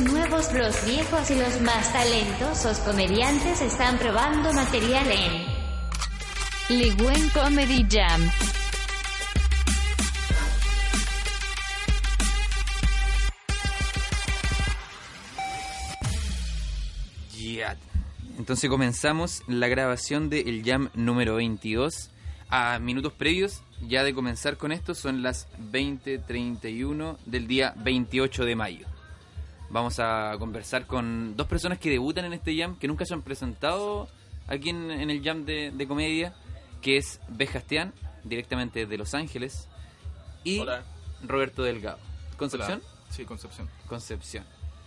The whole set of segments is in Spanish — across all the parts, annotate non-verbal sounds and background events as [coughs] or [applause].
Los nuevos, los viejos y los más talentosos comediantes están probando material en Ligüen Comedy Jam. Ya. Entonces comenzamos la grabación del Jam número 22. A minutos previos ya de comenzar con esto son las 20.31 del día 28 de mayo. Vamos a conversar con dos personas que debutan en este Jam, que nunca se han presentado aquí en, en el Jam de, de comedia, que es Bejastian, directamente de Los Ángeles, y Hola. Roberto Delgado. ¿Concepción? Hola. Sí, Concepción. Concepción.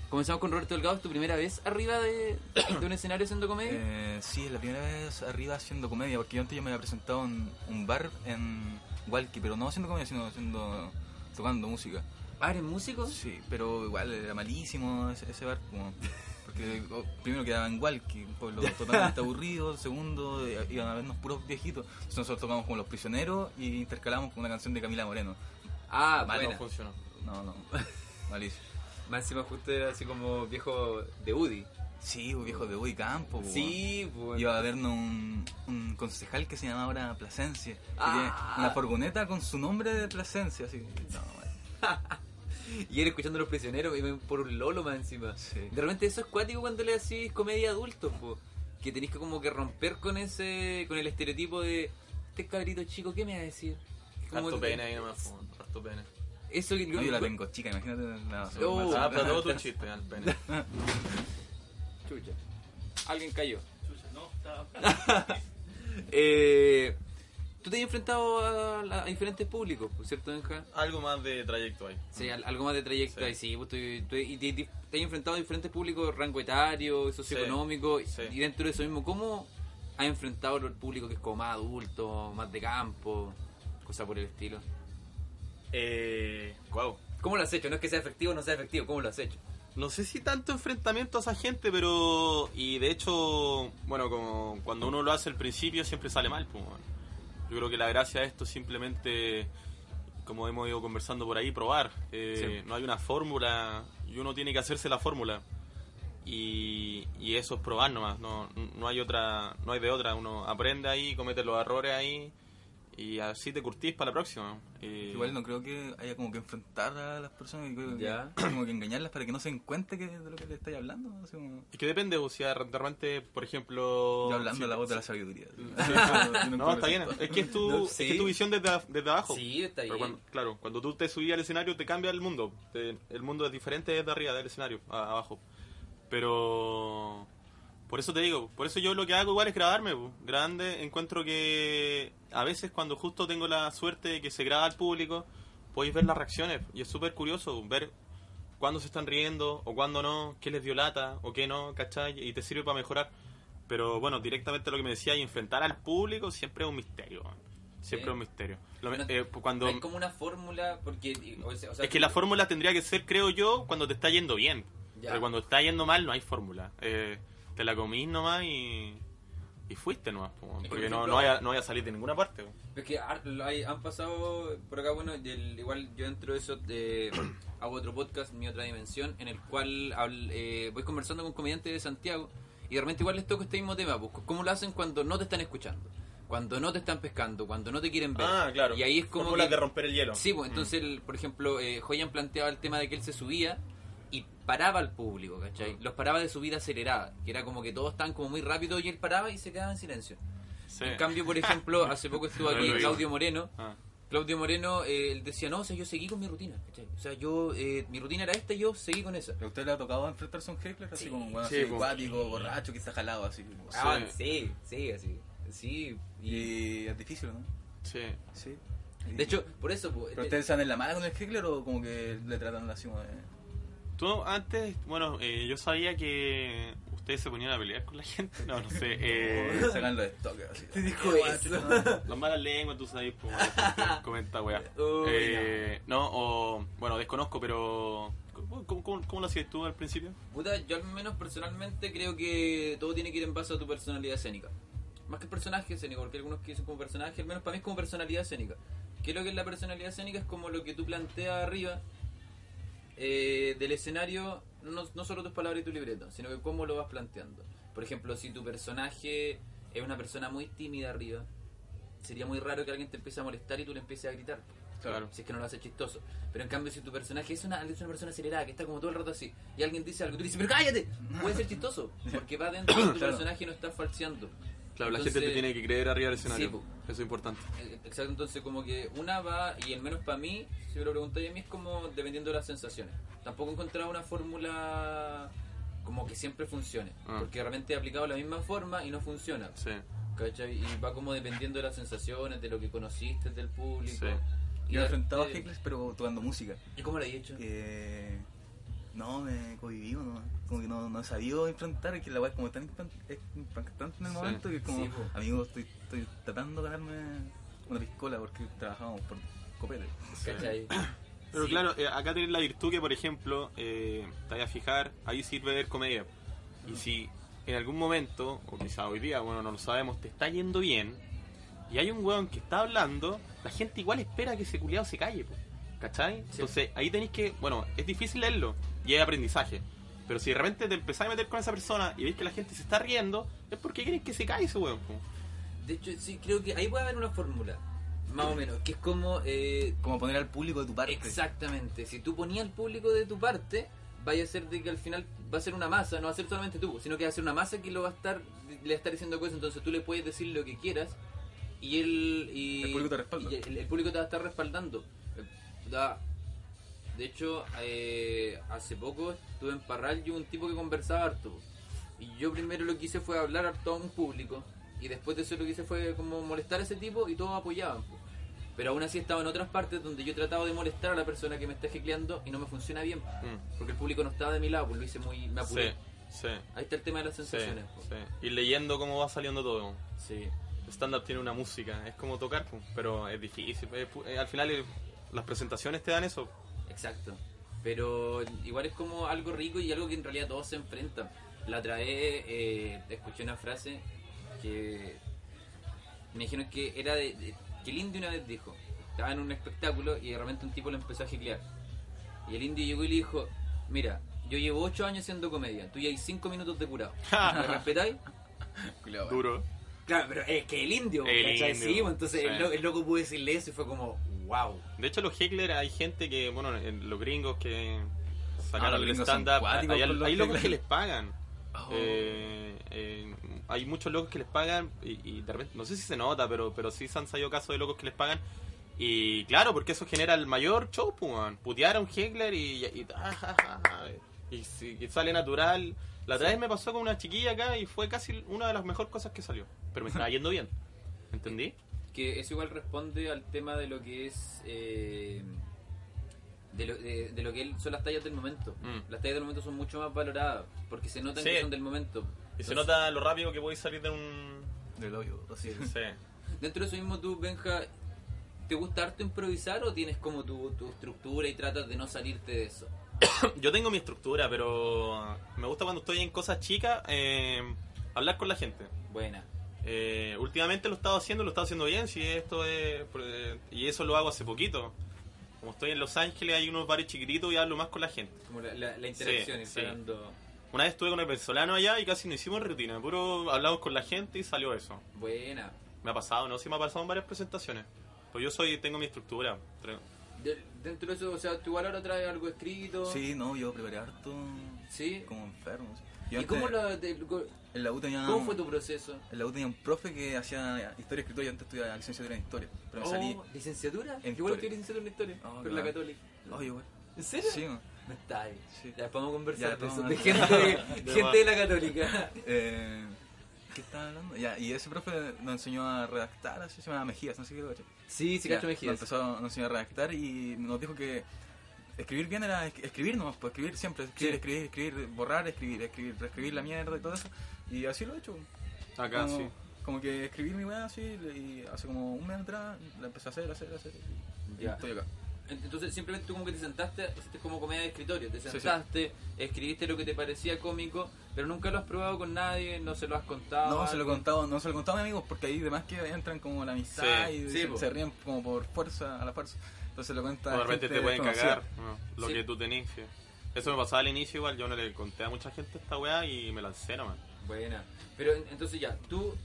Comenzamos con Roberto Delgado, ¿es tu primera vez arriba de, de un escenario haciendo comedia? Eh, sí, es la primera vez arriba haciendo comedia, porque yo antes ya me había presentado en un bar en Walkie, pero no haciendo comedia, sino haciendo tocando música. Ah, ¿eres músico? Sí, pero igual era malísimo ese, ese bar, como, porque oh, primero quedaba en Walkie, un pueblo [laughs] totalmente aburrido, segundo iban a vernos puros viejitos, entonces nosotros tocamos como Los Prisioneros y intercalamos con una canción de Camila Moreno. Ah, Mal, no funcionó. No, no, [laughs] malísimo. Más encima justo era así como viejo de Woody. Sí, pues, viejo de Uy Campo. pues, Sí, pues. Iba a vernos un, un concejal que se llamaba ahora Plasencia. que Ah. tiene una furgoneta con su nombre de Plasencia. Así. No, [laughs] bueno. Y él escuchando a los prisioneros y ven por un lolo más encima. Sí. De repente eso es cuático cuando le decís comedia adulto, po. Que tenéis que como que romper con ese, con el estereotipo de este cabrito chico, ¿qué me va a decir? Como Harto te- pene ahí nomás, po, harto pene. Eso que No, yo la tengo chica, imagínate. No, Oh. más- Ah, pero todo tu chiste, al pene. [laughs] Chucha. Alguien cayó. [laughs] eh, Tú te has enfrentado a, diferentes públicos, por cierto, Benja. Algo más de trayecto ahí. Sí, al- algo más de trayecto Sí. ahí, sí. pues, tú- tú- y te, te- te has enfrentado a diferentes públicos, rango etario, socioeconómico, Sí. y dentro de eso mismo, ¿cómo has enfrentado al público que es como más adulto, más de campo, cosa por el estilo? Eh, wow. ¿Cómo lo has hecho? No es que sea efectivo o no sea efectivo, ¿cómo lo has hecho? No sé si tanto enfrentamiento a esa gente, pero. Y de hecho, bueno, como cuando uno lo hace al principio siempre sale mal. Pues, bueno. Yo creo que la gracia de esto es simplemente, como hemos ido conversando por ahí, probar. Eh, Sí. No hay una fórmula y uno tiene que hacerse la fórmula. Y, y eso es probar nomás. No, no hay otra, no hay de otra. Uno aprende ahí, comete los errores ahí y así te curtís para la próxima. Eh, Igual no creo que haya como que enfrentar a las personas, y creo que- Ya. [clears throat] como que engañarlas para que no se den cuenta que, de lo que le estáis hablando. así como- Es que depende, o sea, de repente, por ejemplo... yo hablando si- la voz de la sabiduría. [laughs] [laughs] No, está bien. Es que es tu, No, es sí. que es tu visión desde, desde abajo. Sí, está Pero bien. cuando- claro, cuando tú te subís al escenario te cambia el mundo. Te- el mundo es diferente desde arriba del escenario, a- abajo. Pero... Por eso te digo, por eso yo lo que hago igual es grabarme. po. Grande, encuentro que a veces cuando justo tengo la suerte de que se graba al público, podéis ver las reacciones. Y es súper curioso ver cuándo se están riendo o cuándo no, qué les dio lata o qué no, ¿cachai? Y te sirve para mejorar. Pero bueno, directamente lo que me decía, y enfrentar al público siempre es un misterio. man. Siempre Sí. es un misterio. Lo- No- eh, cuando, Hay como una fórmula, porque... o sea, es que la fórmula tendría que ser, creo yo, cuando te está yendo bien. Ya. Pero cuando está yendo mal no hay fórmula. Eh, te la comís nomás y, y fuiste nomás. po, que, por porque no, ejemplo- no, vaya, no vaya a salir de ninguna parte. po. Es que hay- han pasado por acá, bueno, igual yo dentro de eso eh, [coughs] hago otro podcast, Mi Otra Dimensión, en el cual habl- eh, voy conversando con comediantes de Santiago y de repente igual les toco este mismo tema, pues, ¿cómo lo hacen cuando no te están escuchando? Cuando no te están pescando, cuando no te quieren ver. Ah, claro. Y ahí es como Fórmulas que- de romper el hielo. Sí, pues entonces, el- por ejemplo, eh, Joyan planteaba el tema de que él se subía y paraba al público, ¿cachai? Los paraba de subida acelerada, que era como que todos estaban como muy rápido y él paraba y se quedaba en silencio. Sí. En cambio, por ejemplo, [laughs] hace poco estuvo aquí. Claudio Moreno. Ah. Claudio Moreno, eh, él decía, no, o sea, yo seguí con mi rutina, ¿cachai? O sea, yo, eh, mi rutina era esta y yo seguí con esa. ¿A usted le ha tocado enfrentarse a un heckler? Así Sí. como, bueno, Sí, así, pues. acuático, borracho, que está jalado así. Ah, sí, sí, así. Sí, y, Y es difícil, ¿no? Sí. Sí. De hecho, por eso, pues, ¿Pero ustedes están en la mala con el heckler o como que le tratan así como de... Tú antes, bueno, eh, yo sabía que ustedes se ponían a pelear con la gente. No, no sé. [laughs] Eh, Sacan los así. Te dijo eso. las malas lenguas, tú sabes, pues, [laughs] comenta, weá. Eh, no, o, bueno, desconozco, pero. ¿Cómo, cómo, cómo lo hacías tú al principio? Puta, yo al menos personalmente creo que todo tiene que ir en base a tu personalidad escénica. Más que el personaje escénico, porque algunos que dicen como personaje, al menos para mí es como personalidad escénica. ¿Qué es lo que es la personalidad escénica? Es como lo que tú planteas arriba eh, del escenario, no, no solo tus palabras y tu libreto, sino que cómo lo vas planteando. Por ejemplo, si tu personaje es una persona muy tímida arriba, sería muy raro que alguien te empiece a molestar y tú le empieces a gritar. Claro. Si es que no lo hace chistoso. Pero en cambio, si tu personaje es una, es una persona acelerada, que está como todo el rato así, y alguien dice algo, tú dices, pero cállate, puede ser chistoso, porque va dentro de tu [coughs] Claro. personaje y no está falseando. Claro, la gente te tiene que creer arriba del escenario. Sí. Eso es importante. Eh, Exacto, entonces como que una va, y al menos para mí, si me lo preguntáis a mí, es como dependiendo de las sensaciones. Tampoco he encontrado una fórmula como que siempre funcione, Ah. porque realmente he aplicado la misma forma y no funciona. Sí. ¿cachai? Y va como dependiendo de las sensaciones, de lo que conociste del público. Sí. Y Yo he enfrentado a hecklers pero tocando música. ¿Y cómo lo he hecho? Eh, no, me cohibí, no, como que no, no he sabido enfrentar, que la weá es como tan impactante en el Sí. momento que es como, amigo, estoy, estoy tratando de ganarme una piscola porque trabajamos por copete. ¿Cachai? [coughs] Pero Sí. claro, eh, acá tenés la virtud que, por ejemplo, eh, te vayas a fijar, ahí sirve ver comedia. Y si en algún momento, o quizá hoy día, bueno, no lo sabemos, te está yendo bien, y hay un weón que está hablando, la gente igual espera que ese culiado se calle, po, ¿cachai? Entonces ahí tenéis que, bueno, es difícil leerlo, y hay aprendizaje. Pero si de repente te empezás a meter con esa persona y veis que la gente se está riendo, es porque quieren que se calle ese weón. po. De hecho, sí, creo que ahí puede haber una fórmula, más o menos, que es como... eh, Como poner al público de tu parte. Exactamente. Si tú ponías al público de tu parte, vaya a ser de que al final va a ser una masa, no va a ser solamente tú, sino que va a ser una masa que lo va a estar, le va a estar diciendo cosas, entonces tú le puedes decir lo que quieras y él y El público te respalda. y el, el público te va a estar respaldando. Da- de hecho, eh, hace poco estuve en Parral y un tipo que conversaba harto. Y yo primero lo que hice fue hablar a todo un público. Y después de eso lo que hice fue como molestar a ese tipo y todos apoyaban. po. Pero aún así estaba en otras partes donde yo he tratado de molestar a la persona que me está jecleando y no me funciona bien. Mm. Porque el público no estaba de mi lado, pues lo hice muy... me apuré. Sí, sí, Ahí está el tema de las sensaciones. sí. Y leyendo cómo va saliendo todo. Sí. Stand-up tiene una música, es como tocar, pero es difícil. es eh, al final eh, las presentaciones te dan eso. Exacto. Pero igual es como algo rico y algo que en realidad todos se enfrentan. La otra vez eh, escuché una frase que me dijeron que era de, de- que el indio una vez dijo, estaba en un espectáculo y de repente un tipo lo empezó a jiclear. Y el indio llegó y le dijo, mira, yo llevo 8 años haciendo comedia, tú ya hay 5 minutos de curado. ¿Me [laughs] respetáis? Duro. Claro, pero es que el indio, El ¿cachai? indio, Sí, pues, entonces sí. el, lo- el loco pudo decirle eso y fue como, wow. De hecho, los hecklers hay gente que, bueno, en los gringos que Ah, sacaron los el stand-up, hay, con los hay locos que les pagan. Oh. Eh, eh, hay muchos locos que les pagan y, y de repente, no sé si se nota, pero, pero sí se han salido casos de locos que les pagan. Y claro, porque eso genera el mayor show, pues, man. putear a un heckler y, y, ah, y sale natural. La otra vez me pasó con una chiquilla acá y fue casi una de las mejores cosas que salió. Pero me estaba yendo bien. ¿Entendí? Que eso igual responde al tema de lo que es eh, de, lo, de, de lo que son las tallas del momento Mm. las tallas del momento son mucho más valoradas porque se notan Sí. que son del momento Y se nota lo rápido que podéis salir de un... Del hoyo, así es. Sí. [laughs] dentro de eso mismo tú Benja ¿te gusta harto improvisar o tienes como tu, tu estructura y tratas de no salirte de eso? [coughs] Yo tengo mi estructura, pero me gusta cuando estoy en cosas chicas eh, hablar con la gente. buena Eh, últimamente lo he estado haciendo, lo he estado haciendo bien, si esto es, eh, y eso lo hago hace poquito. Como estoy en Los Ángeles, hay unos bares chiquititos y hablo más con la gente. como la, la, la interacción Sí, Una vez estuve con el venezolano allá y casi no hicimos rutina, puro hablamos con la gente y salió eso. buena Me ha pasado, ¿no? Sí me ha pasado en varias presentaciones. Pues yo soy, tengo mi estructura. De- dentro de eso o sea tú igual ahora traes algo escrito Sí, no, yo preparé harto sí como enfermo. sí. Yo ¿y cómo, lo, te- En la U tenía, cómo fue tu proceso? En la U tenía un profe que hacía historia escritura y antes estudiaba licenciatura en historia. Pero me salí. Oh, ¿Licenciatura? en Igual historia. que licenciatura en historia, Oh, pero la claro. católica. Oye, güey. ¿En serio? Sí, man. No está ahí. Sí. Ya podemos conversar Ya, de [laughs] De gente, De gente de la católica. [laughs] Eh, ¿Qué estaba hablando? Ya, y ese profe nos enseñó a redactar, así se llama Mejías, no sé qué lo caché. Sí, sí, Ya, cacho Mejías. Nos empezó, nos enseñó a redactar y nos dijo que escribir bien era es- escribir nomás, pues escribir siempre, escribir, Sí. escribir, escribir, borrar, escribir, escribir, reescribir la mierda y todo eso. Y así lo he hecho. Acá como, sí. Como que escribí mi weá así y hace como un mes atrás la empecé a hacer, a hacer, a hacer. Y Ya. estoy acá. Entonces simplemente tú como que te sentaste, hiciste como comedia de escritorio, te sí. sentaste, escribiste lo que te parecía cómico, pero nunca lo has probado con nadie, no se lo has contado. No se lo he contado, no se lo he contado a mis amigos porque ahí demás que entran como la amistad Sí, y sí, se, se ríen como por fuerza, a la fuerza. Entonces lo cuenta O de repente gente te pueden cagar ¿no? lo Sí. que tú tenés. sí. Eso me pasaba al inicio igual, yo no le conté a mucha gente esta weá y me lancé nomás. Buena. Pero en- entonces ya, tú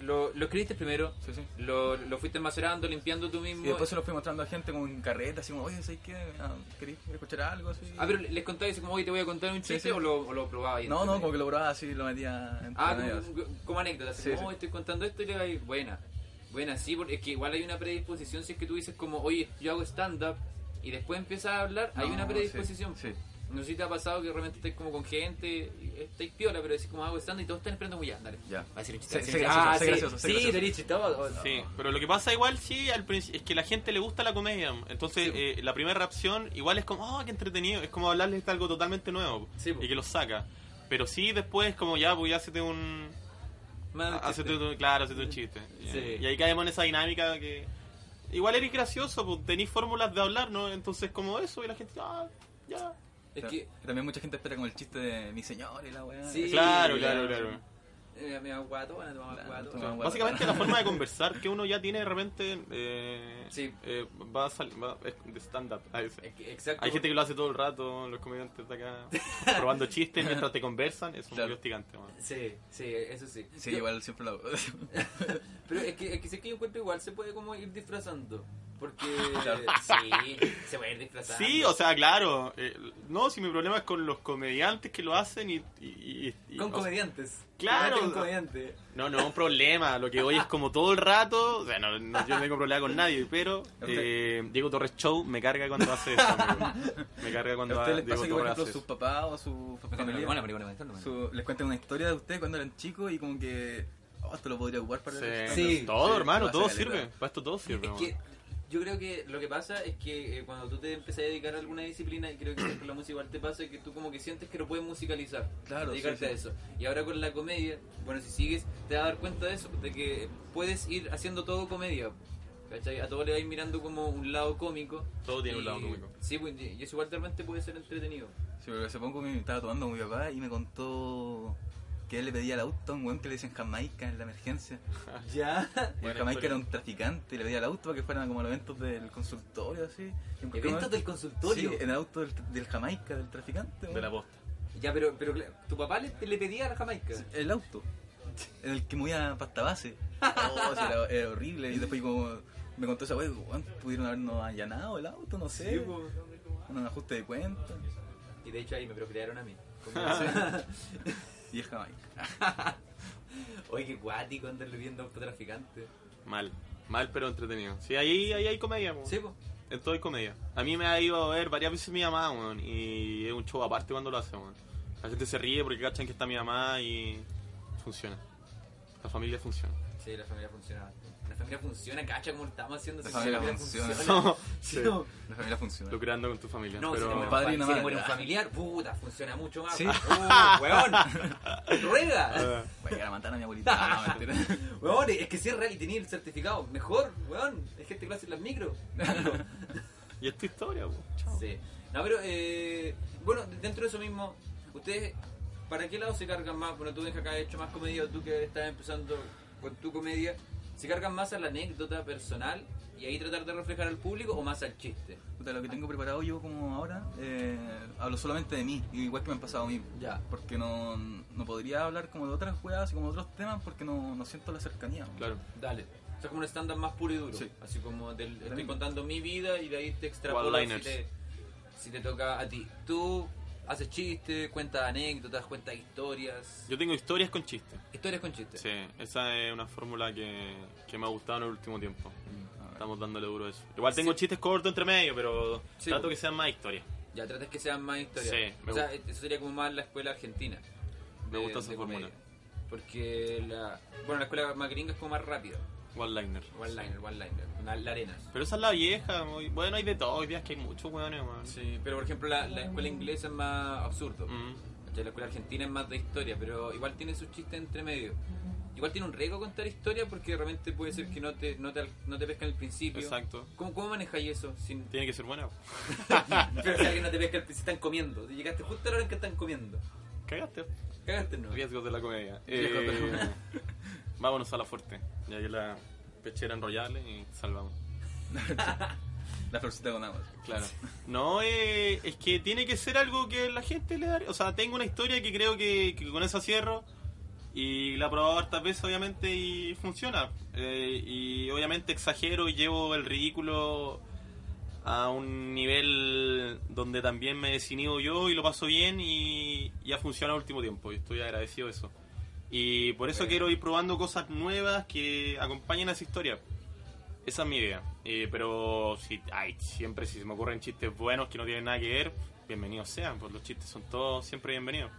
lo, lo escribiste primero, Sí, sí. lo, lo fuiste macerando, limpiando tú mismo. Y después se lo fui mostrando a gente como en carreta, así como, oye, ¿sabes qué? Ah, ¿Queréis escuchar algo así? Ah, pero les contabas como, oye, te voy a contar un chiste sí. o, lo, o lo probabas ahí. No, no, como que lo probaba así, lo metía entre Ah, como, como anécdota, así Sí, como, sí. "Oh, estoy contando esto y le vais, buena. Buena, sí, porque es que igual hay una predisposición si es que tú dices como, oye, yo hago stand-up y después empiezas a hablar, hay una predisposición. sí, sí. No sé si te ha pasado que realmente estáis como con gente, estáis piola, pero decís como hago stand y todos están esperando ya, dale. Ya. Va a decir un chiste. Gracioso, Ah, sí, gracioso, sé sí, gracioso. Sí, pero lo que pasa igual sí al principio es que la gente le gusta la comedia. Entonces Sí. eh, la primera reacción igual es como, oh, qué entretenido. Es como hablarles de algo totalmente nuevo Sí, y que los saca. Pero sí después como ya, pues ya hacete un... Hacete chiste. un- claro, hacete un chiste. Sí. Y ahí caemos en esa dinámica que... Igual eres gracioso, pues tenéis fórmulas de hablar, ¿no? Entonces como eso y la gente, ah, ya. Es que, también mucha gente espera como el chiste de mi señor y la weá. Sí, Claro, claro, claro. Básicamente la forma de conversar que uno ya tiene de repente eh, Sí. eh, va a salir va- es de stand-up. Hay gente que lo hace todo el rato, los comediantes de acá, [laughs] probando chistes mientras te conversan, es Claro. muy hostigante. man. Sí, sí, eso sí. Sí, Yo- igual siempre lo hago. [laughs] Pero es que, es que sé que yo encuentro igual se puede como ir disfrazando. Porque sí, se puede ir disfrazando. Sí, o sea, claro. eh, no, si mi problema es con los comediantes que lo hacen y... y- y- y- Con sea, comediantes. Claro. Con comediante. No, no, un problema. Lo que voy es como todo el rato. O sea, no, no- yo no tengo problema con nadie, pero eh, Diego Torres Show me carga cuando hace eso. amigo. Me carga ¿A cuando ustedes les Diego pasa que, por ejemplo, sus papás o su familia Bueno, marihuana, su- les cuentan una historia de ustedes cuando eran chicos y como que, oh, esto lo podría ocupar para Sí. el? Sí. Todo, Sí, hermano, todo sirve. Para esto todo sirve. Es que yo creo que lo que pasa es que eh, cuando tú te empiezas a dedicar a alguna disciplina, y creo que con la música igual te pasa, que tú como que sientes que lo puedes musicalizar. Claro, Dedicarte sí, sí. a eso. Y ahora con la comedia, bueno, si sigues, te vas a dar cuenta de eso, de que puedes ir haciendo todo comedia. ¿Cachai? A todo le vais mirando como un lado cómico. Todo tiene un lado cómico. Sí, pues, y eso igual realmente puede ser entretenido. Sí, porque hace poco me estaba tomando mi papá y me contó que él le pedía al auto a un weón que le dicen Jamaica en la emergencia. [laughs] Ya. Y el Jamaica era un traficante y le pedía al auto para que fueran como los eventos del consultorio, así. Eventos del consultorio. Sí, en el auto del, del Jamaica, del traficante. De la posta. Ya, pero, pero tu papá le, le pedía a la Jamaica. El auto. En el que movía pasta base. [laughs] Oh, sí, era, era horrible. Y después como me contó esa weón, pudieron habernos allanado el auto, no sé. Sí, pues. un ajuste de cuenta. Y de hecho ahí me procrearon a mí. [laughs] Y el Jamaica. Oye, qué guático andarle viendo a autotraficante. Mal. Mal, pero entretenido. Sí, ahí, ahí hay comedia. po. Sí, pues. En todo hay comedia. A mí me ha ido a ver varias veces mi mamá, weón. Y es un show aparte cuando lo hace, weón. La gente se ríe porque cachan que está mi mamá y funciona. La familia funciona. Sí, la familia funciona. La familia funciona, cacha como estamos haciendo. La si familia la funciona. [laughs] Sí. No, La familia funciona. Lucrando con tu familia. no si, pero... te muere un, Padre una si te madre. muere un familiar, puta, funciona mucho más. Sí. Uh, [laughs] weón, [laughs] ruega. Ah, Voy a llegar a matar a mi abuelita. No, mentira. Weón, es que si es real y tenía el certificado, mejor, weón. Hay gente que lo hace en las micro. y es tu historia. Chao. Sí. No, pero, eh, bueno, dentro de eso mismo, ustedes, ¿para qué lado se cargan más? Bueno, tú dejas que has hecho más comedia, tú que estás empezando con tu comedia, ¿se cargan más a la anécdota personal y ahí tratar de reflejar al público o más al chiste? Puta, lo que tengo preparado yo como ahora, eh, hablo solamente de mí, igual que me han pasado a mí. Ya. Porque no, no podría hablar como de otras weas y como de otros temas porque no, no siento la cercanía. Claro. Dale. O sea, como un estándar más puro y duro. Sí. Así como del, estoy contando mi vida y de ahí te extrapolas si te, si te toca a ti. Tú haces chistes, cuentas anécdotas, cuentas historias. Yo tengo historias con chistes. Historias con chistes. Sí, esa es una fórmula que, que me ha gustado en el último tiempo. Estamos dándole duro a eso. Igual tengo Sí. chistes cortos entre medio, pero Sí, trato po. que sean más historias. Ya tratas que sean más historias. Sí, me o sea, eso sería como más la escuela argentina. Me de- gusta esa fórmula. Porque la, bueno, la escuela más gringa es como más rápida. One-liner. One liner, one liner. Una- La arenas. Pero esa es la vieja. muy- Bueno, hay de todo. Hoy día es que hay muchos weones, man. Sí, pero por ejemplo la, la escuela inglesa es más absurdo. Mm. La escuela argentina es más de historia, pero igual tiene sus chistes entre medio. Igual tiene un riesgo contar historia porque realmente puede ser que no te, no te, no te pesca al principio. Exacto. ¿Cómo, cómo manejáis eso? Sin... Tiene que ser buena. [laughs] Pero si alguien no te [laughs] pesca principio, están comiendo. Si llegaste justo a la hora en que están comiendo. Cagaste. Cagaste, ¿no? Riesgos de la comedia. Riesgos de la Eh, [laughs] vámonos a la fuerte. Ya que la pechera enrollable y salvamos. [laughs] La florcita con agua. Claro. No, eh, es que tiene que ser algo que la gente le da. O sea, tengo una historia que creo que, que con esa cierro. Y la he probado hartas veces, obviamente, y funciona. Eh, y obviamente exagero y llevo el ridículo a un nivel donde también me he definido yo y lo paso bien y, y ha funcionado el último tiempo. Y estoy agradecido de eso. Y por eso quiero ir probando cosas nuevas que acompañen a esa historia. Esa es mi idea. Eh, pero si, ay, siempre si se me ocurren chistes buenos que no tienen nada que ver, bienvenidos sean. Pues los chistes son todos siempre bienvenidos.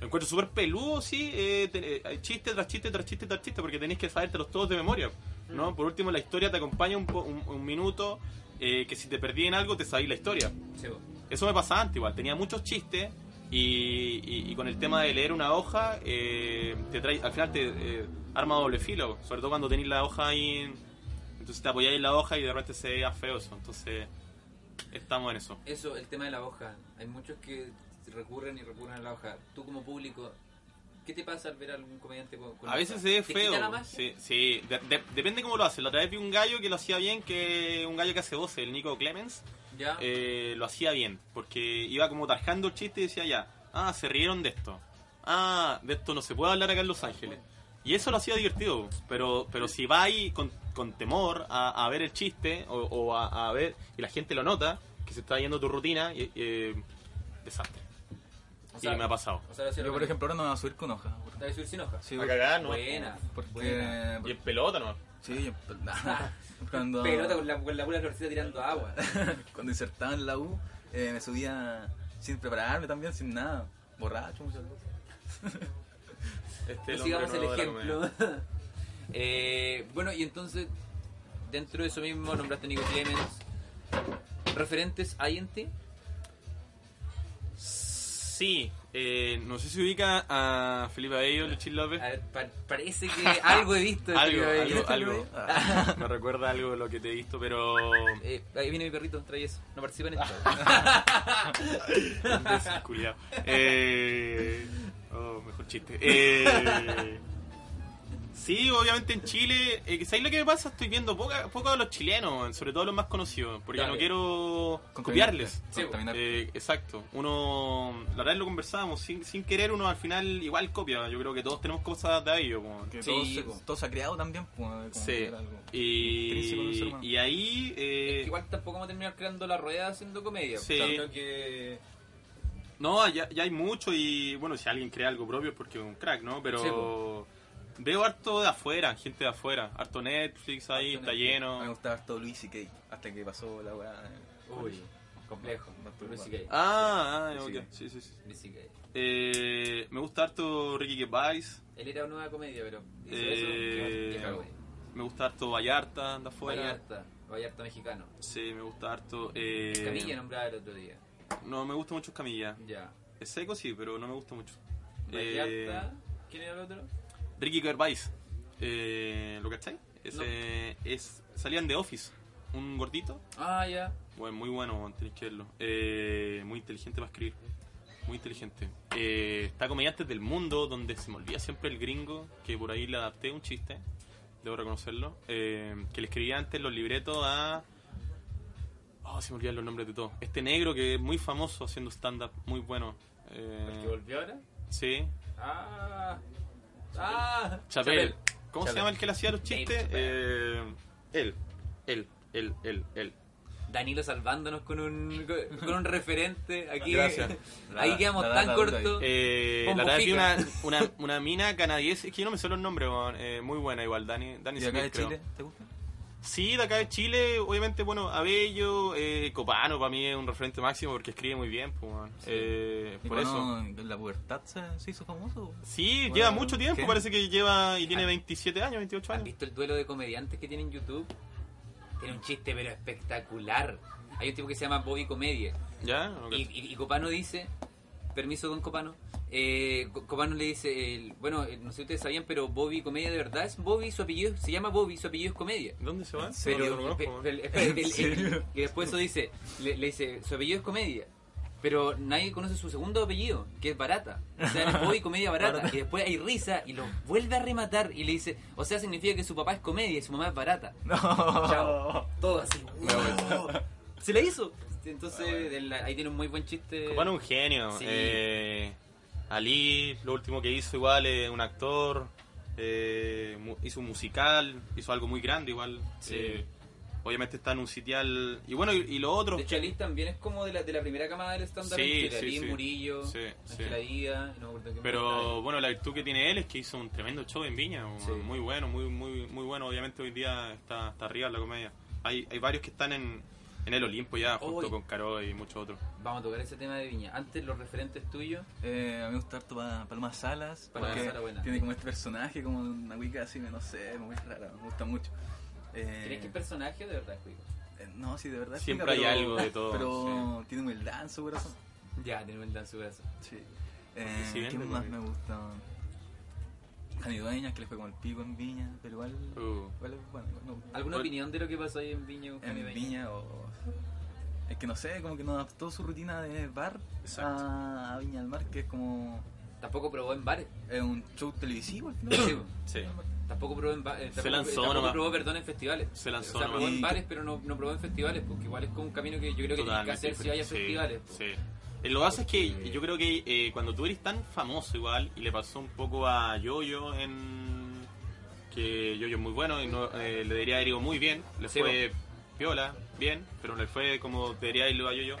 Lo encuentro súper peludo, sí. Eh, te- eh, chiste tras chiste tras chiste tras chiste, porque tenéis que sabértelos todos de memoria. ¿No? Por último, la historia te acompaña un, po- un, un minuto. eh, que si te perdí en algo, te sabéis la historia. Sí. Eso me pasaba antes igual, tenía muchos chistes y, y- y con el tema de leer una hoja, eh, te trae, al final te eh, arma doble filo, sobre todo cuando tenéis la hoja ahí, en- entonces te apoyáis en la hoja y de repente se vea feo eso, entonces estamos en eso. Eso, el tema de la hoja. Hay muchos que recurren y recurren a la hoja. Tú como público, ¿qué te pasa al ver a algún comediante con, con A veces se ve ¿Te feo, sí, sí, de- de- depende cómo lo hace. La otra vez vi un gallo que lo hacía bien, que un gallo que hace voces, el Nico Clemens, ¿Ya? eh, lo hacía bien, porque iba como tarjando el chiste y decía ya, ah, se rieron de esto, ah, de esto no se puede hablar acá en Los Ángeles. Y eso lo hacía divertido, pero pero si va ahí con, con temor a, a ver el chiste o, o a, a ver, y la gente lo nota, que se está yendo tu rutina, eh, desastre. O sea, y me ha pasado. O sea, Yo, por ejemplo, ahora no me voy a subir con hoja. ¿Te vas a subir sin hoja? Sí, A cagar, ¿no? Buena. Porque. Buena. Y en pelota, ¿no? Sí, yo- [laughs] [laughs] cuando, Pelota con la, con la pura florcita tirando agua. [laughs] cuando insertaba en la U, eh, me subía sin prepararme también, sin nada. Borracho muchas veces. Este, sigamos el ejemplo. Eh, bueno, y entonces, dentro de eso mismo, nombraste a Nico Clemens. ¿Referentes hay en ti? Sí, eh, no sé si ubica a Felipe Abello, Luchín López. A ver, pa- parece que [laughs] algo he visto. de algo, Felipe algo. Ah. [laughs] [laughs] Me recuerda algo de lo que te he visto, pero. Eh, ahí viene mi perrito, trae eso. No participa en esto. Eh, oh, mejor chiste. Eh, sí, obviamente en Chile. Eh, ¿Sabéis lo que me pasa? Estoy viendo poca, poco de los chilenos, sobre todo los más conocidos, porque Dale. no quiero copiarles. Sí. Eh, exacto. Uno, la verdad lo conversábamos, sin, sin querer uno al final igual copia. Yo creo que todos tenemos cosas de ello. como- Que Sí, todo, se, po. todo se ha creado también. Pues, como Sí. algo Y, ahí... eh, Igual tampoco vamos a terminar creando la rueda haciendo comedia. Sí. O sea, creo que. No, ya, ya hay mucho y bueno, si alguien crea algo propio es porque es un crack, ¿no? Pero Sí, veo harto de afuera, gente de afuera, harto Netflix ahí, Harto está Netflix. lleno. Me gustaba harto Luis y Kay, hasta que pasó la weá. Uy, complejo. Luis no. C.K. Ah, ah, Sí. ok, sí, sí, sí. Luis C.K. Eh, me gusta harto Ricky Gervais, Él era una nueva comedia, pero. hizo Eh, eso, me gusta harto Vallarta, de afuera. Vallarta, Vallarta mexicano. Sí, me gusta harto... Eh, Camilla nombraba el otro día. No, me gusta mucho Camilla. Ya. Es seco, sí, pero no me gusta mucho. Eh, Vallarta. ¿Quién era el otro? Ricky Gervais, eh, ¿lo cachai? Ese es, salían de Office, un gordito. Ah, ya. Bueno, muy bueno, tenéis que verlo. Eh, muy inteligente para escribir. Muy inteligente. Eh, está Comediantes del Mundo, donde se me olvida siempre el gringo, que por ahí le adapté un chiste, debo reconocerlo, eh, que le escribía antes los libretos a... Oh, se me olvidan los nombres de todos. Este negro que es muy famoso haciendo stand-up, muy bueno. Eh, ¿El que volvió ahora? sí, Ah. Ah. Chapel. ¿Cómo se llama el que le hacía los chistes? Eh, él, él, él, él, él. Danilo salvándonos con un, con un referente aquí. Gracias. [laughs] Ahí La- quedamos la tan cortos. Eh, la verdad vi una, Mojica. una, una mina canadiense, es que yo no me sé los nombres, eh, muy buena igual, Dani, Dani ¿Y acá Smith, de creo. Chile? ¿Te gusta? Sí, de acá de Chile, obviamente, bueno, Abello, eh, Copano para mí es un referente máximo porque escribe muy bien, pues. Eh, por eso. en la pubertad se, se hizo famoso. Sí, Bueno, lleva mucho tiempo, ¿qué? parece que lleva y tiene 27 años, 28 ¿Han años. visto el duelo de comediantes que tiene en YouTube? Tiene un chiste pero espectacular. Hay un tipo que se llama Bobby Comedia. ¿Ya? Y- y Copano dice, permiso don Copano, eh, Co- Copano le dice, el- bueno, eh, no sé si ustedes sabían, pero Bobby Comedia de verdad es Bobby, su apellido se llama Bobby, su apellido es Comedia. ¿Dónde se va? No conozco, pe- weón. pe- el- y después eso dice, le, le dice, su apellido es Comedia. Pero nadie conoce su segundo apellido, que es Barata. O sea, es Bobby Comedia Barata. [laughs] Y después hay risa y lo vuelve a rematar y le dice, o sea, significa que su papá es comedia y su mamá es barata. [laughs] No. Chao. Todo así. ¡wow! [laughs] Se la hizo. Entonces, el- ahí tiene un muy buen chiste. Copano es un genio. Sí. Eh, Ali, lo último que hizo igual es un actor. eh, mu- hizo un musical, hizo algo muy grande igual. Sí. Eh, obviamente está en un sitial. Y bueno, y, y lo otro. De hecho, Ali también es como de la, de la primera camada del stand-up. Sí, sí, Ali, sí. Murillo, Sí. Díaz, no me Pero bueno, la virtud que tiene él es que hizo un tremendo show en Viña. Muy bueno, muy muy muy bueno. Obviamente hoy día está, está arriba en la comedia. Hay, hay varios que están en, en el Olimpo ya, junto con Caro y muchos otros. Vamos a tocar ese tema de Viña. Antes, los referentes tuyos. Eh, a mí me gusta harto pa- Paloma Salas. Porque Salas, buena. Tiene como este personaje, como una wicca así, no sé, muy rara, me gusta mucho. Eh, ¿Tienes qué personaje de verdad, Cuico? eh, no, sí, de verdad. es Siempre cuica, hay pero- algo de todo, Pero tiene humildad en su corazón. Ya, tiene un en su brazo. Sí. Eh, Sí, vende ¿Quién más comida. me gusta? Jani Dueñas, que le fue como el pico en Viña, pero igual. Uh. igual bueno. ¿Alguna opinión de lo que pasó ahí en Viña? con En? Viña o. Es que no sé, como que no adaptó su rutina de bar a, a Viña del Mar, que es como. Tampoco probó en bares. Es un show televisivo al final. Sí, [coughs] Sí. Tampoco probó en bares. Se lanzó tampoco probó, perdón, en festivales. Se lanzó O sea, probó en bares, pero no, no probó en festivales, porque igual es como un camino que yo creo que tienes que hacer si a festivales. Sí, po. sí. Eh, Lo que pasa es que yo creo que eh, cuando tú eres tan famoso igual, y le pasó un poco a Yoyo en... que Yoyo es muy bueno y no, eh, le debería haber ido muy bien, le Sí, fue piola, bien, pero le fue como debería irlo a Yoyo.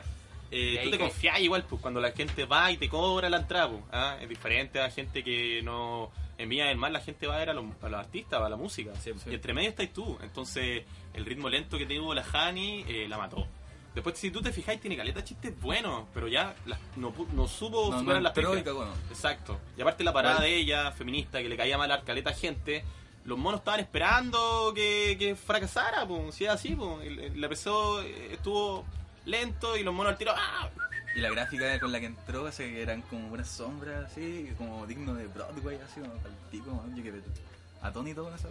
Eh, tú te que- confías igual, pues cuando la gente va y te cobra la entrada, pues, ¿ah? es diferente a gente que no... En Viña del Mar la gente va a ver a los, a los artistas, a la música. Sí, Y entre medio estás tú. Entonces, el ritmo lento que tuvo la Hani eh, la mató. Después, si tú te fijáis, tiene caleta de chistes buenos, pero ya las- no, no supo No, superar no las entró y pifias. cagó, ¿no? Exacto. Y aparte la parada de ella, feminista, que le caía mal a caleta gente, los monos estaban esperando que, que fracasara, pues, si es así, pues. Episodio eh, estuvo lento y los monos al tiro, ¡ah! Y la gráfica con la que entró, así que eran como unas sombras, así, como digno de Broadway, así, como ¿no? yo quedé atónito con eso.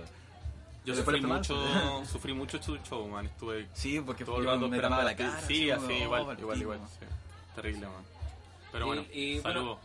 Yo [laughs] sufrí mucho, sufrí mucho show, man. Estuve Sí, porque todo el rato me esperando tapaba a la cara. Sí, así, igual, al igual, igual. sí. Terrible, man. Pero Y- bueno, y, saludos.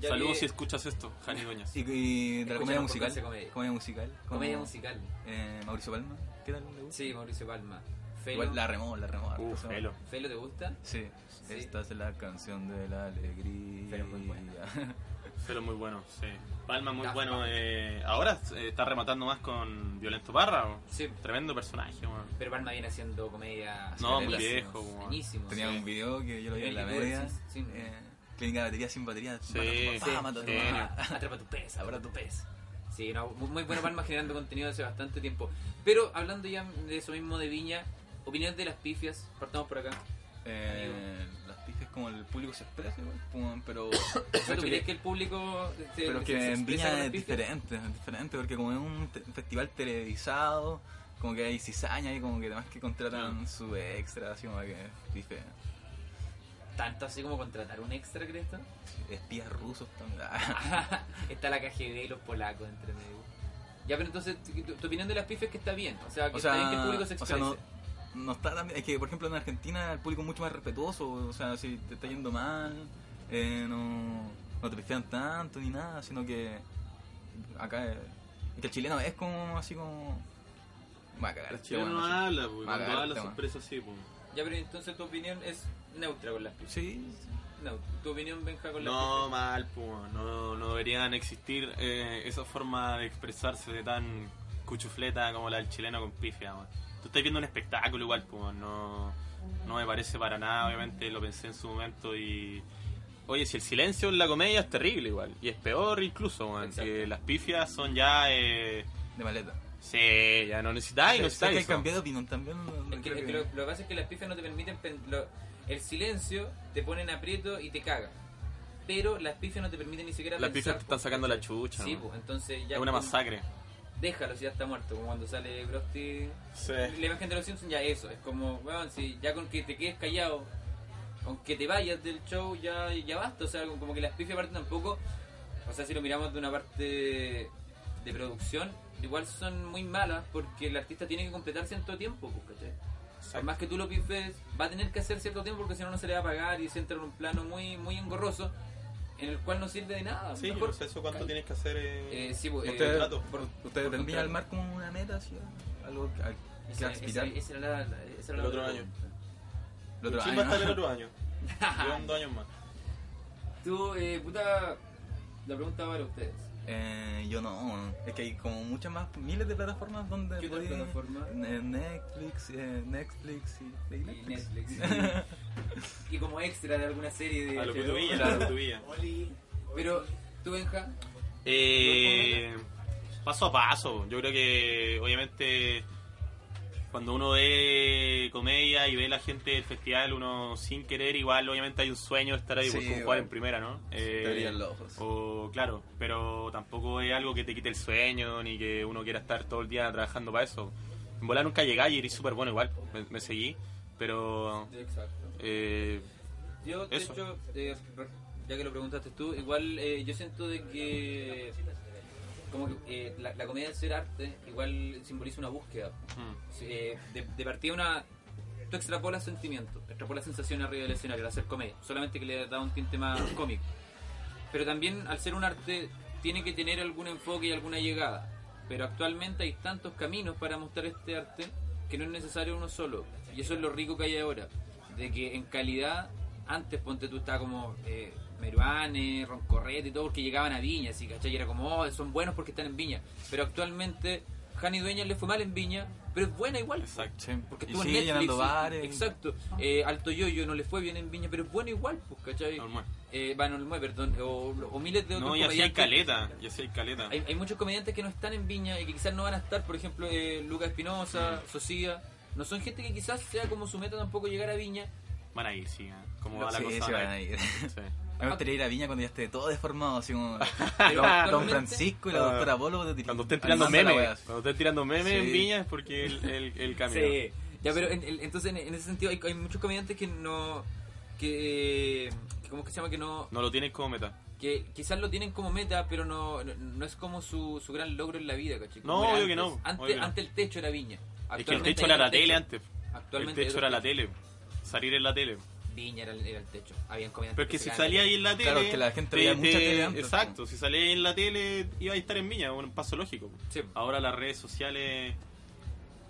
Saludos que- si escuchas esto, Jani Doñas. Y, y de la comedia musical. comedia. Comedia musical. como, Comedia musical. Eh, Mauricio Palma, ¿qué tal? ¿Le gusta? Sí, Mauricio Palma. Felo. Igual la remó, la remó. esa- Felo. ¿Felo te gusta? Sí. Sí. esta es la canción de la alegría. Felo muy buena. [laughs] Felo muy bueno, sí. Palma muy Daft bueno. Eh, ahora eh, está rematando más con Violento Parra. ¿o? Sí. Tremendo personaje, man. Pero Palma viene haciendo comedia. No, muy viejo. Buenísimo. Tenía sí. un video que yo lo vi en la media. sí, eh, clínica de batería sin batería. Sí, mata tu sí, papá, mata a tu genio. mamá. Atrapa tu pez, atrapa tu pez. Sí, no, muy, bueno Palma generando contenido hace bastante tiempo. Pero hablando ya de eso mismo de Viña, opiniones de las pifias, partamos por acá. Eh, como el público se expresa igual, como- pero [coughs] ¿Tú crees que- el público se, pero que se en Viña es diferente, es diferente porque como es un te- festival televisado, como que hay cizaña y como que además que contratan su extra, así como que pife, Tanto así como contratar un extra, ¿crees tú? espías rusos también. [laughs] está la KGB y los polacos entre medio. Ya, pero entonces, tu, tu opinión de las pifias es que está bien. O sea, que o está sea, bien que el público se o exprese. sea, no, no está tan bien. Es que, por ejemplo, en Argentina el público es mucho más respetuoso. O sea, si te está yendo mal, eh, no, no te pistean tanto ni nada, sino que acá eh, es que el chileno es como así como. Va a cagar. El chileno no habla, pues, cuando habla se expresa así, pues. Ya, pero entonces tu opinión es neutra con las pifias. Sí, Neutra. Tu opinión, Benja, con las No, mal, pues. No, no deberían existir eh, esa forma de expresarse de tan cuchufleta como la del chileno con pifia, man. Tú estás viendo un espectáculo igual, pues. No, no me parece para nada, obviamente lo pensé en su momento y... Oye, si el silencio en la comedia es terrible igual, y es peor incluso, man, que las pifias son ya... eh, de maleta. Sí, ya no necesitáis, no Sé que hay necesitáis. cambiado de opinión también. no- no Es que, es que lo, lo que pasa es que las pifias no te permiten. lo- el silencio te pone en aprieto y te caga. Pero las pifias no te permiten ni siquiera Las pensar, pifias te están sacando la chucha. Sí, ¿no? pues entonces ya. Es una como- masacre. Déjalo si ya está muerto. Como cuando sale Krusty. Sí. La imagen de los Simpsons ya eso. Es como, weón, si ya con que te quedes callado. Con que te vayas del show ya, ya basta. O sea, como que las pifias aparte tampoco. O sea, si lo miramos de una parte de producción, igual son muy malas porque el artista tiene que completar cierto tiempo, pues, ¿cachai? Por más que tú lo pifes, va a tener que hacer cierto tiempo porque si no, no se le va a pagar y se entra en un plano muy muy engorroso en el cual no sirve de nada. Sí, Mejor- no sé eso cuánto tienes que hacer. Eh, Eh, sí, pues, eh, Ustedes, contrato. por- ¿Ustedes por del Mar como una meta, así, algo que, que Esa, aspirar esa- esa era la, la- esa era El otro otra año. el otro ¿Quién año, va a el otro año? [laughs] Llevan dos años más. Tú, eh, puta, la pregunta va para ustedes. Eh, yo no, es que hay como muchas más, miles de plataformas donde ¿Qué plataforma? Netflix, eh, Netflix y, y Y Netflix. Netflix. [laughs] y como extra de alguna serie de A lo que HBO. tu villa, a lo que tu villa. Pero, tú, Benja, Eh, paso a paso. Yo creo que obviamente cuando uno ve comedia y ve la gente del festival, uno sin querer igual obviamente hay un sueño de estar ahí, Sí, pues, como jugar en primera, ¿no? Eh, los ojos. O claro, pero tampoco es algo que te quite el sueño ni que uno quiera estar todo el día trabajando para eso. En volar nunca llegáis y eres súper bueno igual, me, me seguí, pero exacto. eh, Yo, de Eso. hecho, eh, ya que lo preguntaste tú, igual eh, yo siento de que como que eh, la, la comedia al ser arte igual simboliza una búsqueda. mm, eh, de, de partida una tú extrapolas sentimientos, extrapolas sensaciones arriba del escenario al hacer comedia, solamente que le da un tinte más [coughs] cómico. Pero también al ser un arte tiene que tener algún enfoque y alguna llegada. Pero actualmente hay tantos caminos para mostrar este arte que no es necesario uno solo. Y eso es lo rico que hay ahora. De que en calidad, antes ponte tú estaba como eh, Meruane, Roncorrete y todo porque llegaban a Viña, así, ¿cachai? Y era como, oh, son buenos porque están en Viña. Pero actualmente, Jani Dueñas le fue mal en Viña, pero es buena igual. exacto. Sí, Porque estuvo en Netflix. bares. Exacto. Eh, Alto Yoyo no le fue bien en Viña, pero es bueno igual, pues, ¿cachai? Normal. Eh, bueno, no Olmué, perdón. O, o miles de otros No, y así hay comediantes. caleta, y así hay caleta. Hay, hay muchos comediantes que no están en Viña y que quizás no van a estar, por ejemplo, eh, Lucas Espinosa, Socia. No son gente que quizás sea como su meta tampoco llegar a Viña. Van a ir, sí, ¿eh? ¿Cómo No, va la cosa? sí van a ir. Sí. [laughs] A mí me gustaría ir a Viña cuando ya esté todo deformado, así como [laughs] Don, Francisco y la Ah, doctora Polo Cuando estén tirando memes, cuando estén tirando memes en. Viña es porque el, el, el [laughs] cambio. Sí. Ya, pero en- en- entonces en, en ese sentido hay, hay muchos comediantes que no... Que, que ¿Cómo que se llama? Que no... No lo tienes como meta. que quizás lo tienen como meta, pero no, no, no es como su, su gran logro en la vida, ¿cachai? No, obvio que no, Antes, obvio antes el techo era Viña. Es que el techo era la tele techo. antes. El Actualmente techo hay era la tele. Salir en la tele. Viña era el, era el techo. Habían comediantes Pero es que si salía ahí en la tele. Claro, es que la gente veía mucha tele antes, Exacto, si salía ahí en la tele iba a estar en Viña, un paso lógico. Sí. Ahora las redes sociales.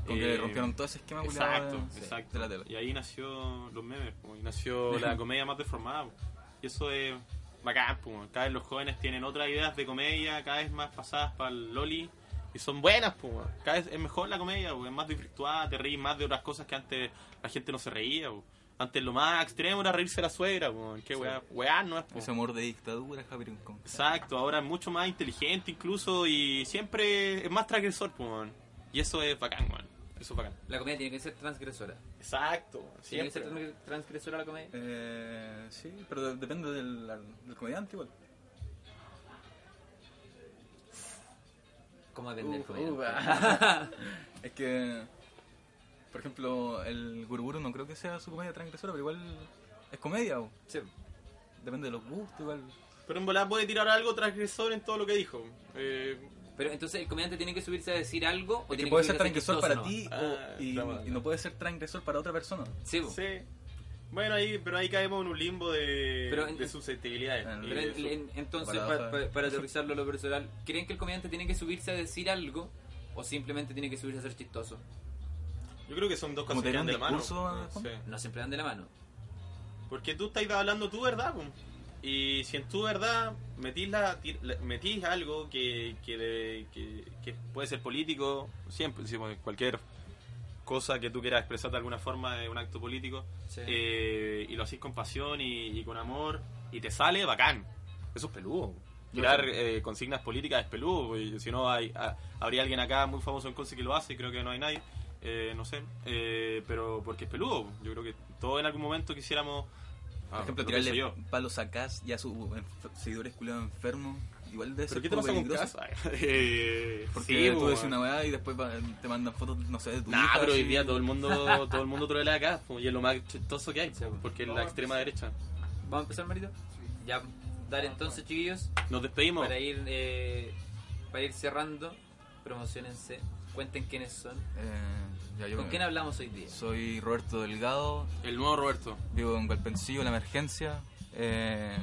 Como que eh, rompieron todo ese esquema Exacto, de- exacto. de la tele. Y ahí nació los memes, po, y nació la [laughs] comedia más deformada. po. Y eso es bacán, po. cada vez los jóvenes tienen otras ideas de comedia, cada vez más pasadas para el Loli. Y son buenas, po. cada vez es mejor la comedia, es más desvirtuada, te reís más de otras cosas que antes la gente no se reía. po. Antes lo más extremo era reírse de la suegra, po. qué weá, weá no es. po. Ese humor de dictadura, Javier Rincón. Exacto, ahora es mucho más inteligente incluso y siempre es más transgresor, po, y eso es bacán, weón. Eso es bacán. La comedia tiene que ser transgresora. Exacto, Tiene que ser siempre. trans- transgresora la comedia. Eh, sí, pero de- depende del, del comediante igual. ¿Cómo depende del Uh, comediante? uh, [laughs] es que, por ejemplo, el Guruguru no creo que sea su comedia transgresora, pero igual es comedia. o. Sí. Depende de los gustos, igual. Pero en volada puede tirar algo transgresor en todo lo que dijo. Eh, Pero entonces el comediante tiene que subirse a decir algo o tiene puede que ser transgresor para ti Ah, o- y, claro. y no puede ser transgresor para otra persona. Sí, sí. Bueno, ahí, pero ahí caemos en un limbo de, Pero en- de susceptibilidades. en- y Pero de en- su- en- entonces, para aterrizarlo a lo personal, ¿creen que el comediante tiene que subirse a decir algo o simplemente tiene que subirse a ser chistoso? Yo creo que son dos cosas que van de la mano. discurso, Sí. No siempre dan de la mano. Porque tú estás hablando tu verdad, po. y si en tu verdad metís, la, metís algo que, que, de- que, que puede ser político, siempre, decimos, cualquier cosa que tú quieras expresar de alguna forma de un acto político, Sí. eh, y lo hacís con pasión y, y con amor, y te sale bacán. Eso es peludo. tirar eh, consignas políticas es peludo. Si no, hay, ha- habría alguien acá muy famoso en Conce que lo hace, creo que no hay nadie. Eh, no sé, eh, pero porque es peludo. Yo creo que todos en algún momento quisiéramos. Por ah, ejemplo, tirarle yo. palos a Cas y a sus seguidores culiados enfermos. Igual debe ¿Pero qué te pasa con peligroso. casa? [laughs] Eh, Porque sí, tú pues, decís una weá y después te mandan fotos, no sé, de tu Nah, hija, pero hoy día todo el mundo todo el mundo trolea acá pues, y es lo más chistoso que hay, porque es la extrema derecha. ¿Vamos a empezar, Marito? Ya, dar entonces, chiquillos, Nos despedimos. para ir, eh, para ir cerrando, promocionense, cuenten quiénes son. Eh, ya, yo ¿Con me- quién hablamos hoy día? Soy Roberto Delgado, El nuevo Roberto. vivo en Valpencillo, La Emergencia. Eh,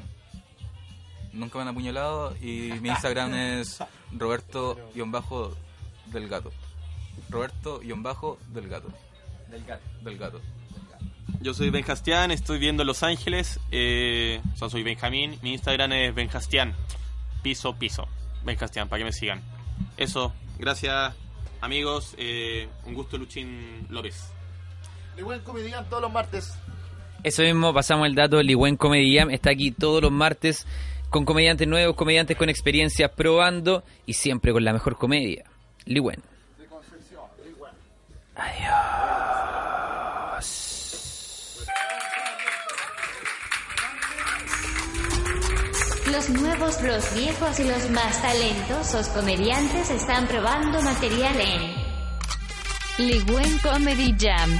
nunca me han apuñalado y mi Instagram [laughs] es Roberto-Delgato. Roberto-Delgato. Del gato. Delgato. Yo soy Benjastián, estoy viendo Los Ángeles. Eh, o sea, soy Benjamín. Mi Instagram es Benjastián. Piso, piso. Benjastián, para que me sigan. Eso, gracias amigos. Eh, un gusto, Luchín López. De buen comediante todos los martes. Eso mismo, pasamos el dato, Ligüen Comedy Jam está aquí todos los martes con comediantes nuevos, comediantes con experiencia probando y siempre con la mejor comedia. Ligüen. De Concepción, de igual. Los nuevos, los viejos y los más talentosos comediantes están probando material en Ligüen Comedy Jam.